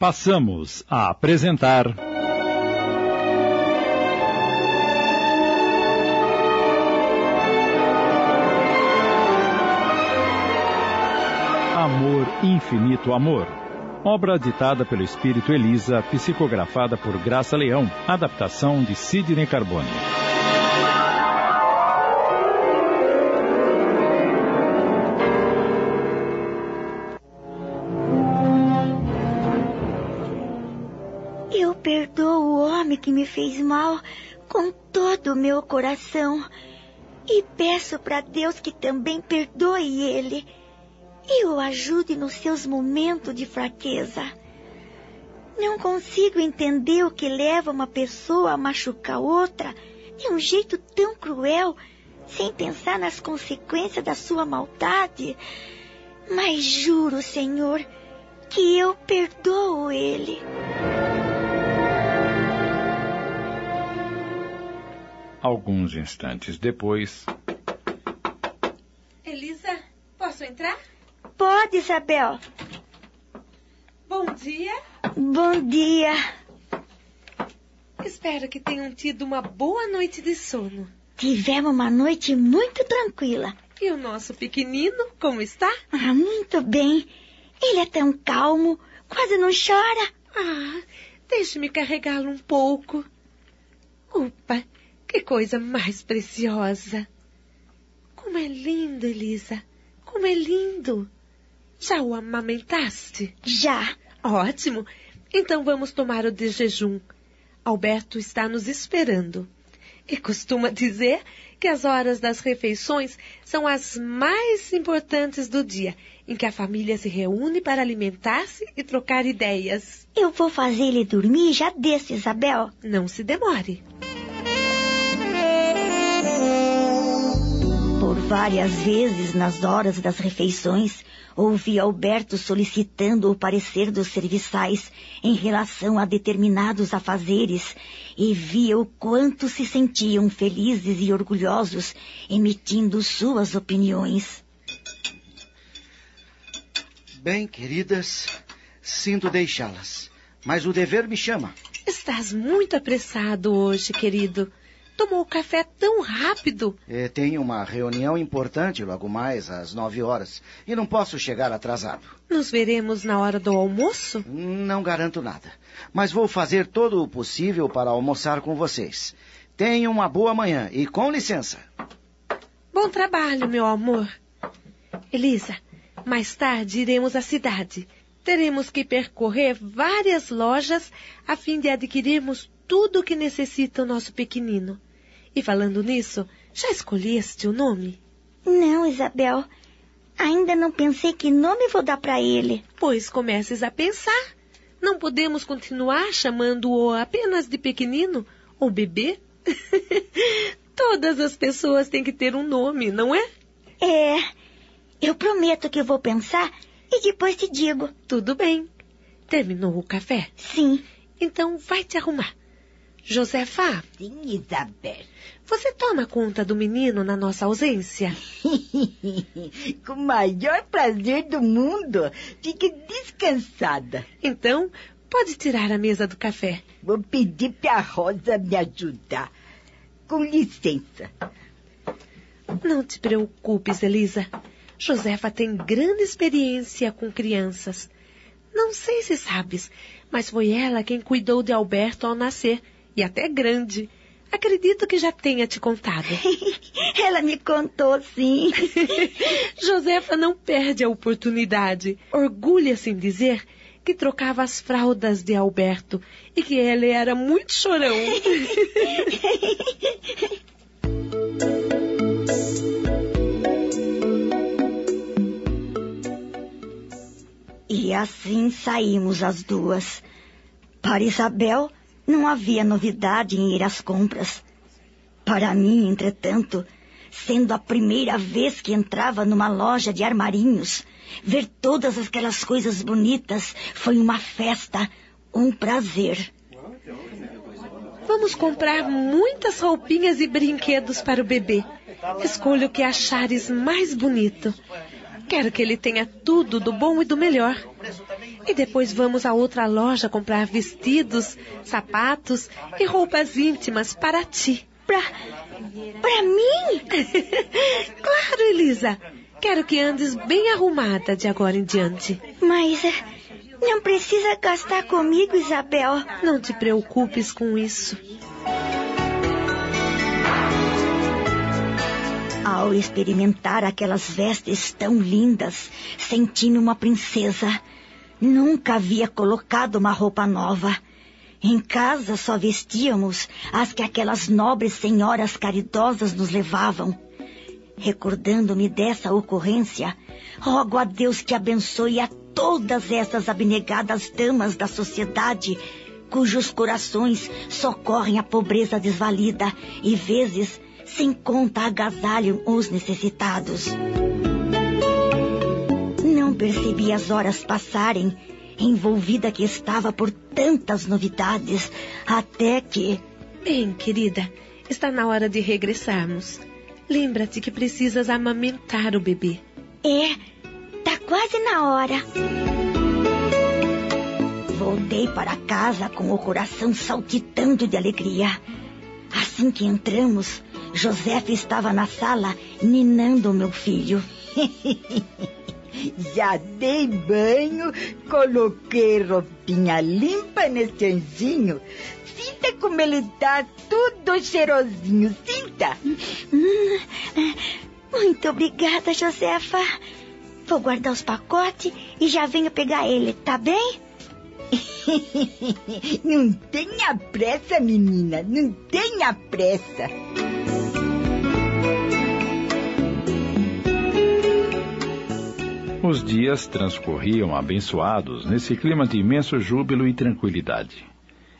Passamos a apresentar. Amor, Infinito Amor. Obra ditada pelo Espírito Elisa, psicografada por Graça Leão, adaptação de Sidney Carbone. Fez mal com todo o meu coração e peço para Deus que também perdoe ele e o ajude nos seus momentos de fraqueza. Não consigo entender o que leva uma pessoa a machucar outra de um jeito tão cruel, sem pensar nas consequências da sua maldade. Mas juro, Senhor, que eu perdoo ele. Alguns instantes depois. Elisa, posso entrar? Pode, Isabel. Bom dia. Bom dia. Espero que tenham tido uma boa noite de sono. Tivemos uma noite muito tranquila. E o nosso pequenino, como está? Ah, muito bem. Ele é tão calmo, quase não chora. Ah, deixe-me carregá-lo um pouco. Opa, que coisa mais preciosa. Como é lindo, Elisa. Como é lindo. Já o amamentaste? Já. Ótimo. Então vamos tomar o de jejum. Alberto está nos esperando. E costuma dizer que as horas das refeições são as mais importantes do dia, em que a família se reúne para alimentar-se e trocar ideias. Eu vou fazer ele dormir já desse, Isabel. Não se demore. Várias vezes, nas horas das refeições, ouvi Alberto solicitando o parecer dos serviçais em relação a determinados afazeres e via o quanto se sentiam felizes e orgulhosos emitindo suas opiniões. Bem, queridas, sinto deixá-las, mas o dever me chama. Estás muito apressado hoje, querido. Tomou café tão rápido. É, tenho uma reunião importante logo mais às nove horas e não posso chegar atrasado. Nos veremos na hora do almoço? Não garanto nada, mas vou fazer todo o possível para almoçar com vocês. Tenham uma boa manhã e com licença. Bom trabalho, meu amor. Elisa, mais tarde iremos à cidade. Teremos que percorrer várias lojas a fim de adquirirmos tudo o que necessita o nosso pequenino. E falando nisso, já escolheste o nome? Não, Isabel. Ainda não pensei que nome vou dar para ele. Pois comeces a pensar. Não podemos continuar chamando-o apenas de pequenino ou bebê? Todas as pessoas têm que ter um nome, não é? É. Eu prometo que vou pensar e depois te digo. Tudo bem. Terminou o café? Sim. Então vai te arrumar. Josefa. Sim, Isabel. Você toma conta do menino na nossa ausência? Com o maior prazer do mundo. Fique descansada. Então, pode tirar a mesa do café. Vou pedir para a Rosa me ajudar. Com licença. Não te preocupes, Elisa. Josefa tem grande experiência com crianças. Não sei se sabes, mas foi ela quem cuidou de Alberto ao nascer, e até grande. Acredito que já tenha te contado. Ela me contou, sim. Josefa não perde a oportunidade. Orgulha-se em dizer que trocava as fraldas de Alberto e que ele era muito chorão. E assim saímos as duas. Para Isabel, não havia novidade em ir às compras. Para mim, entretanto, sendo a primeira vez que entrava numa loja de armarinhos, ver todas aquelas coisas bonitas foi uma festa, um prazer. Vamos comprar muitas roupinhas e brinquedos para o bebê. Escolha o que achares mais bonito. Quero que ele tenha tudo do bom e do melhor. E depois vamos a outra loja comprar vestidos, sapatos e roupas íntimas para ti. Pra. pra mim? claro, Elisa. Quero que andes bem arrumada de agora em diante. Mas. Eh, não precisa gastar comigo, Isabel. Não te preocupes com isso. Ao experimentar aquelas vestes tão lindas, senti-me uma princesa. Nunca havia colocado uma roupa nova. Em casa só vestíamos as que aquelas nobres senhoras caridosas nos levavam. Recordando-me dessa ocorrência, rogo a Deus que abençoe a todas essas abnegadas damas da sociedade, cujos corações socorrem a pobreza desvalida e vezes sem conta agasalham os necessitados. Não percebi as horas passarem, envolvida que estava por tantas novidades, até que. Bem, querida, está na hora de regressarmos. Lembra-te que precisas amamentar o bebê. É, tá quase na hora. Voltei para casa com o coração saltitando de alegria. Assim que entramos, Josefa estava na sala ninando meu filho. Já dei banho, coloquei roupinha limpa nesse anjinho. Sinta como ele tá tudo cheirosinho, sinta. Muito obrigada, Josefa. Vou guardar os pacotes e já venho pegar ele, tá bem? não tenha pressa, menina, não tenha pressa. Os dias transcorriam abençoados nesse clima de imenso júbilo e tranquilidade.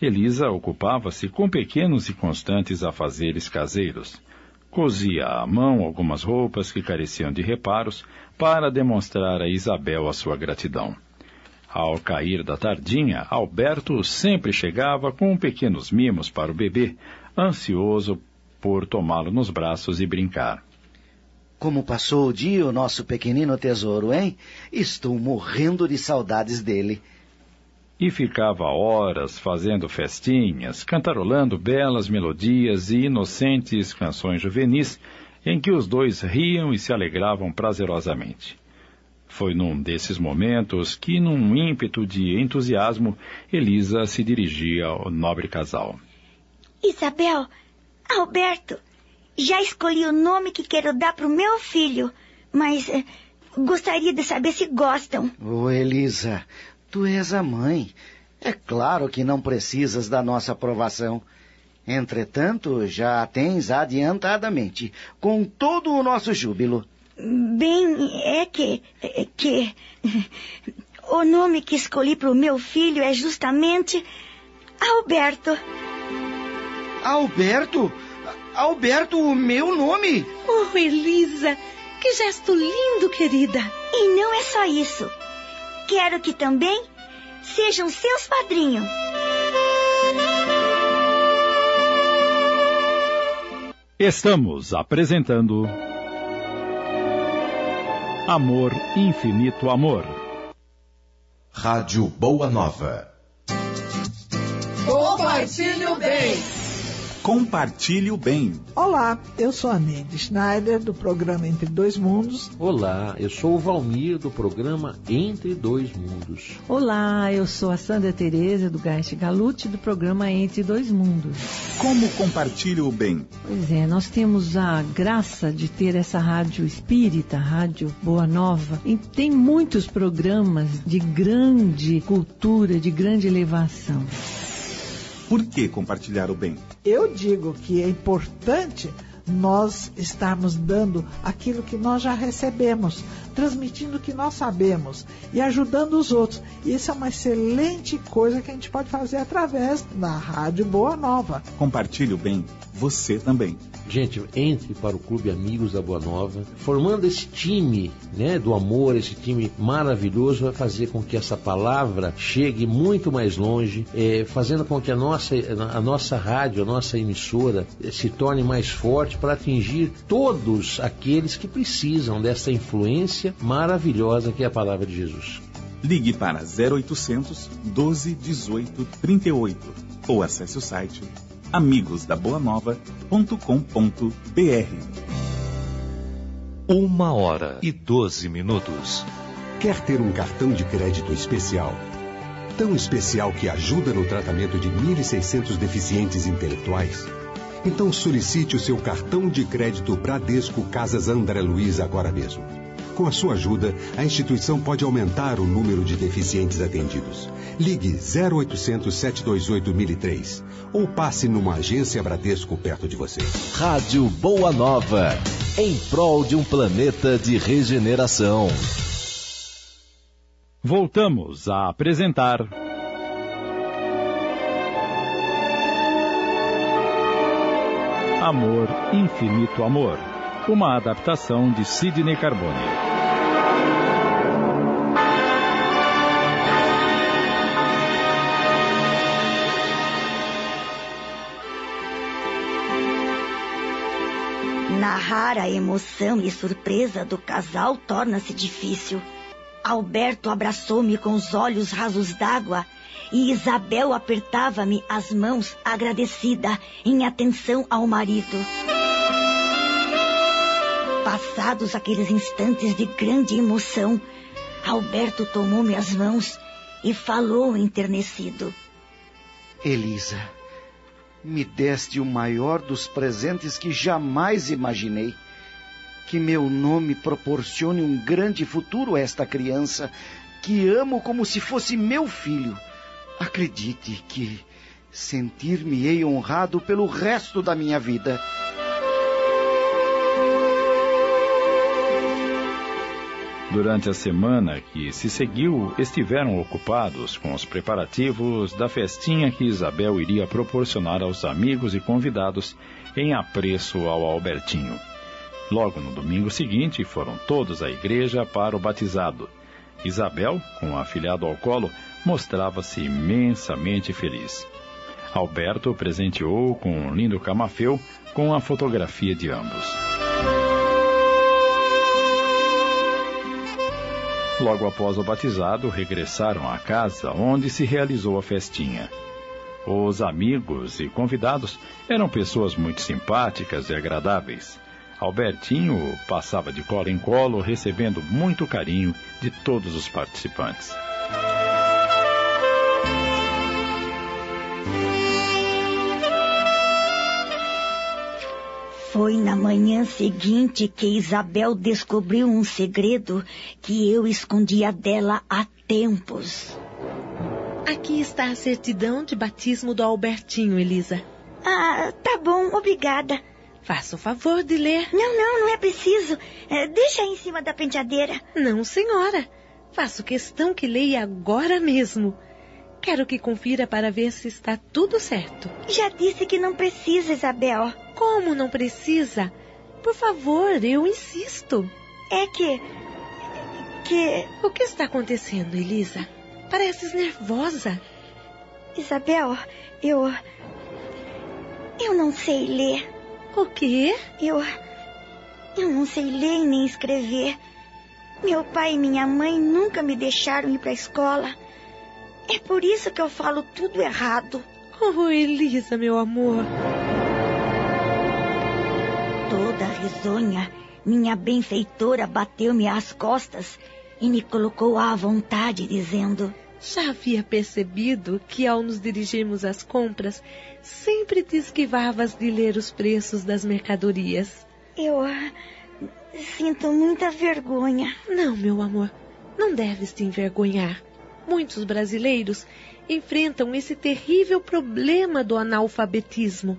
Elisa ocupava-se com pequenos e constantes afazeres caseiros. Cosia à mão algumas roupas que careciam de reparos para demonstrar a Isabel a sua gratidão. Ao cair da tardinha, Alberto sempre chegava com pequenos mimos para o bebê, ansioso por tomá-lo nos braços e brincar. Como passou o dia o nosso pequenino tesouro, hein? Estou morrendo de saudades dele. E ficava horas fazendo festinhas, cantarolando belas melodias e inocentes canções juvenis, em que os dois riam e se alegravam prazerosamente. Foi num desses momentos que, num ímpeto de entusiasmo, Elisa se dirigia ao nobre casal. Isabel, Alberto, já escolhi o nome que quero dar para o meu filho, mas eh, gostaria de saber se gostam. Ô, oh, Elisa, tu és a mãe. É claro que não precisas da nossa aprovação. Entretanto, já a tens adiantadamente, com todo o nosso júbilo. Bem, é que. É que. O nome que escolhi para o meu filho é justamente Alberto. Alberto? Alberto, o meu nome? Oh, Elisa, que gesto lindo, querida. E não é só isso. Quero que também sejam seus padrinhos. Estamos apresentando Amor, Infinito Amor. Rádio Boa Nova. Compartilhe o bem. Compartilhe o bem. Olá, eu sou a Neide Schneider, do programa Entre Dois Mundos. Olá, eu sou o Valmir, do programa Entre Dois Mundos. Olá, eu sou a Sandra Tereza, do Geist Galute, do programa Entre Dois Mundos. Como compartilhe o bem? Pois é, nós temos a graça de ter essa rádio espírita, Rádio Boa Nova, e tem muitos programas de grande cultura, de grande elevação. Por que compartilhar o bem? Eu digo que é importante nós estarmos dando aquilo que nós já recebemos, transmitindo o que nós sabemos e ajudando os outros. E isso é uma excelente coisa que a gente pode fazer através da Rádio Boa Nova. Compartilhe o bem, você também. Gente, entre para o Clube Amigos da Boa Nova, formando esse time, né, do amor, esse time maravilhoso, vai fazer com que essa palavra chegue muito mais longe, é, fazendo com que a nossa, a nossa rádio, a nossa emissora é, se torne mais forte para atingir todos aqueles que precisam dessa influência essência maravilhosa que é a palavra de Jesus. Ligue para 0800 12 18 38 ou acesse o site amigosdaboanova.com.br. Uma hora e 12 minutos. Quer ter um cartão de crédito especial? Tão especial que ajuda no tratamento de 1.600 deficientes intelectuais? Então solicite o seu cartão de crédito Bradesco Casas André Luiz agora mesmo. Com a sua ajuda, a instituição pode aumentar o número de deficientes atendidos. Ligue 0800 728 1003 ou passe numa agência Bradesco perto de você. Rádio Boa Nova, em prol de um planeta de regeneração. Voltamos a apresentar. Amor, Infinito Amor. Uma adaptação de Sidney Carbone. Narrar a emoção e surpresa do casal torna-se difícil. Alberto abraçou-me com os olhos rasos d'água e Isabel apertava-me as mãos agradecida em atenção ao marido. Passados aqueles instantes de grande emoção, Alberto tomou-me as mãos e falou enternecido. Elisa, me deste o maior dos presentes que jamais imaginei. Que meu nome proporcione um grande futuro a esta criança que amo como se fosse meu filho. Acredite que sentir-me-ei honrado pelo resto da minha vida. Durante a semana que se seguiu, estiveram ocupados com os preparativos da festinha que Isabel iria proporcionar aos amigos e convidados em apreço ao Albertinho. Logo no domingo seguinte, foram todos à igreja para o batizado. Isabel, com o afilhado ao colo, mostrava-se imensamente feliz. Alberto presenteou com um lindo camafeu com a fotografia de ambos. Logo após o batizado, regressaram à casa onde se realizou a festinha. Os amigos e convidados eram pessoas muito simpáticas e agradáveis. Albertinho passava de colo em colo, recebendo muito carinho de todos os participantes. Foi na manhã seguinte que Isabel descobriu um segredo que eu escondia dela há tempos. Aqui está a certidão de batismo do Albertinho, Elisa. Ah, tá bom, obrigada. Faça o favor de ler. Não, não, não é preciso. É, deixa aí em cima da penteadeira. Não, senhora. Faço questão que leia agora mesmo. Quero que confira para ver se está tudo certo. Já disse que não precisa, Isabel. Como não precisa? Por favor, eu insisto. É que. que. O que está acontecendo, Elisa? Pareces nervosa. Isabel, eu. Eu não sei ler. O quê? Eu. Eu não sei ler nem escrever. Meu pai e minha mãe nunca me deixaram ir para a escola. É por isso que eu falo tudo errado. Oh, Elisa, meu amor. Toda risonha, minha benfeitora bateu-me às costas e me colocou à vontade, dizendo: Já havia percebido que ao nos dirigirmos às compras, sempre te esquivavas de ler os preços das mercadorias. Eu ah, sinto muita vergonha. Não, meu amor, não deves te envergonhar muitos brasileiros enfrentam esse terrível problema do analfabetismo.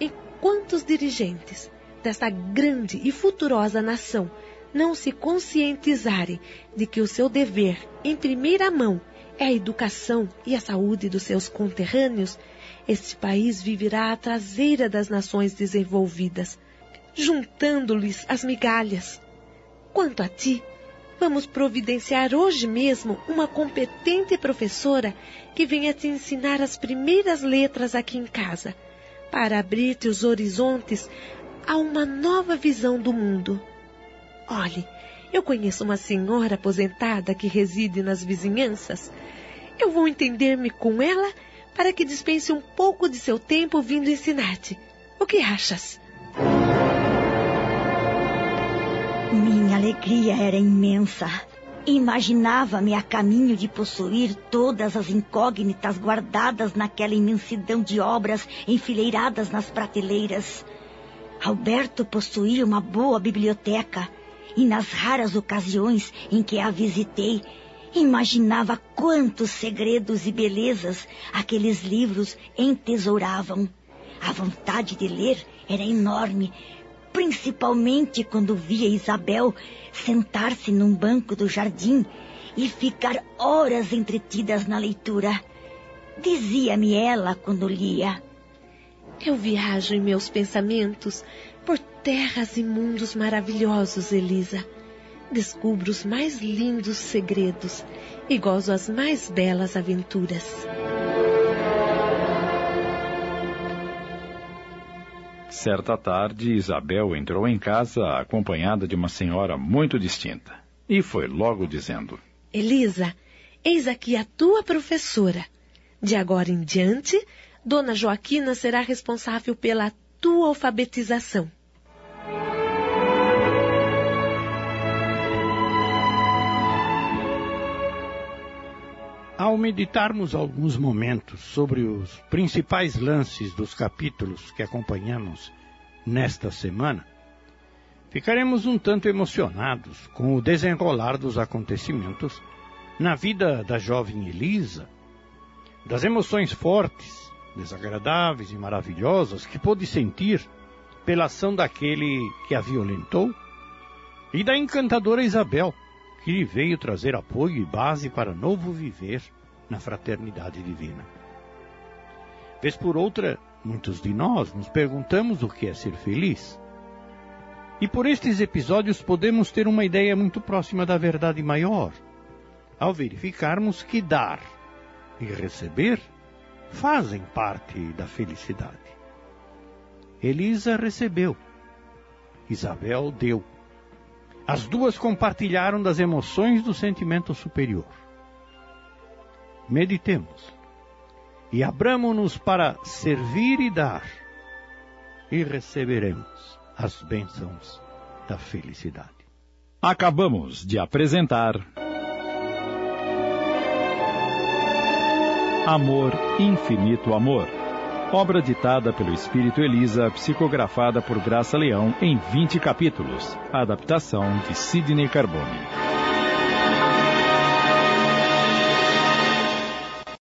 E quantos dirigentes desta grande e futurosa nação não se conscientizarem de que o seu dever, em primeira mão, é a educação e a saúde dos seus conterrâneos, este país viverá à traseira das nações desenvolvidas, juntando-lhes as migalhas. Quanto a ti, Vamos providenciar hoje mesmo uma competente professora que venha te ensinar as primeiras letras aqui em casa, para abrir-te os horizontes a uma nova visão do mundo. Olhe, Eu conheço uma senhora aposentada que reside nas vizinhanças. Eu vou entender-me com ela para que dispense um pouco de seu tempo vindo ensinar-te. O que achas? Minha alegria era imensa. Imaginava-me a caminho de possuir todas as incógnitas guardadas naquela imensidão de obras enfileiradas nas prateleiras. Alberto possuía uma boa biblioteca e nas raras ocasiões em que a visitei, imaginava quantos segredos e belezas aqueles livros entesouravam. A vontade de ler era enorme, principalmente quando via Isabel sentar-se num banco do jardim e ficar horas entretidas na leitura. Dizia-me ela quando lia. Eu viajo em meus pensamentos por terras e mundos maravilhosos, Elisa. Descubro os mais lindos segredos e gozo as mais belas aventuras. Certa tarde, Isabel entrou em casa acompanhada de uma senhora muito distinta e foi logo dizendo: Elisa, eis aqui a tua professora. De agora em diante, Dona Joaquina será responsável pela tua alfabetização. Ao meditarmos alguns momentos sobre os principais lances dos capítulos que acompanhamos nesta semana, ficaremos um tanto emocionados com o desenrolar dos acontecimentos na vida da jovem Elisa, das emoções fortes, desagradáveis e maravilhosas que pôde sentir pela ação daquele que a violentou, e da encantadora Isabel, que veio trazer apoio e base para novo viver na fraternidade divina. Vez por outra, muitos de nós nos perguntamos o que é ser feliz. E por estes episódios podemos ter uma ideia muito próxima da verdade maior, ao verificarmos que dar e receber fazem parte da felicidade. Elisa recebeu, Isabel deu. As duas compartilharam das emoções do sentimento superior. Meditemos e abramos-nos para servir e dar, e receberemos as bênçãos da felicidade. Acabamos de apresentar. Amor, Infinito Amor. Obra ditada pelo Espírito Elisa, psicografada por Graça Leão em 20 capítulos. Adaptação de Sidney Carbone.